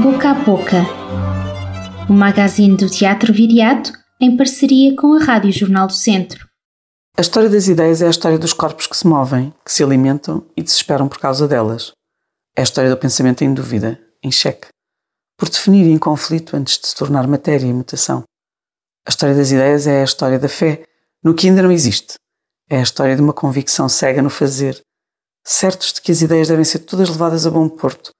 Boca a Boca, um magazine do Teatro Viriato em parceria com a Rádio Jornal do Centro. A história das ideias é a história dos corpos que se movem, que se alimentam e desesperam por causa delas. É a história do pensamento em dúvida, em xeque, por definir em conflito antes de se tornar matéria e mutação. A história das ideias é a história da fé, no que ainda não existe. É a história de uma convicção cega no fazer, certos de que as ideias devem ser todas levadas a bom porto,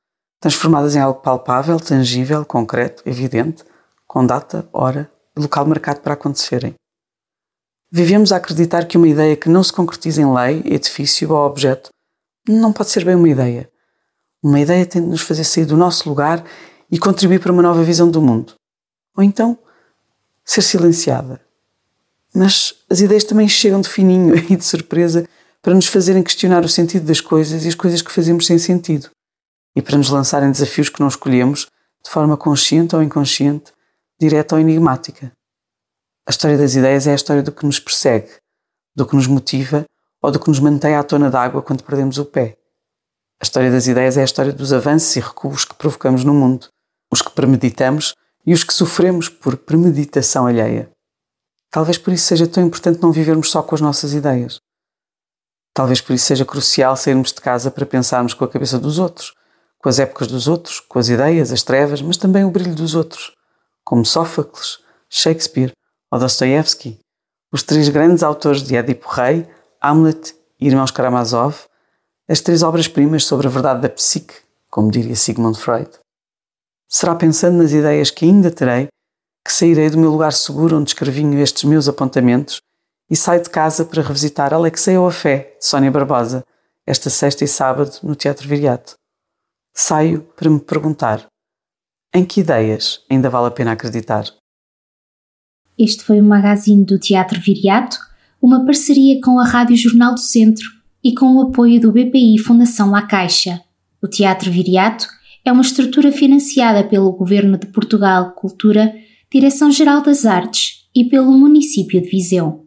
transformadas em algo palpável, tangível, concreto, evidente, com data, hora e local marcado para acontecerem. Vivemos a acreditar que uma ideia que não se concretiza em lei, edifício ou objeto não pode ser bem uma ideia. Uma ideia tem de nos fazer sair do nosso lugar e contribuir para uma nova visão do mundo. Ou então, ser silenciada. Mas as ideias também chegam de fininho e de surpresa para nos fazerem questionar o sentido das coisas e as coisas que fazemos sem sentido, e para nos lançarem desafios que não escolhemos, de forma consciente ou inconsciente, direta ou enigmática. A história das ideias é a história do que nos persegue, do que nos motiva ou do que nos mantém à tona d'água quando perdemos o pé. A história das ideias é a história dos avanços e recuos que provocamos no mundo, os que premeditamos e os que sofremos por premeditação alheia. Talvez por isso seja tão importante não vivermos só com as nossas ideias. Talvez por isso seja crucial sairmos de casa para pensarmos com a cabeça dos outros, com as épocas dos outros, com as ideias, as trevas, mas também o brilho dos outros, como Sófocles, Shakespeare ou Dostoevsky, os três grandes autores de Édipo Rei, Hamlet e Irmãos Karamazov, as três obras-primas sobre a verdade da psique, como diria Sigmund Freud. Será pensando nas ideias que ainda terei que sairei do meu lugar seguro onde escrevinho estes meus apontamentos e saio de casa para revisitar Alexei ou a Fé, de Sónia Barbosa, esta sexta e sábado no Teatro Viriato. Saio para me perguntar: em que ideias ainda vale a pena acreditar? Este foi o magazine do Teatro Viriato, uma parceria com a Rádio Jornal do Centro e com o apoio do BPI Fundação La Caixa. O Teatro Viriato é uma estrutura financiada pelo Governo de Portugal Cultura, Direção-Geral das Artes e pelo município de Viseu.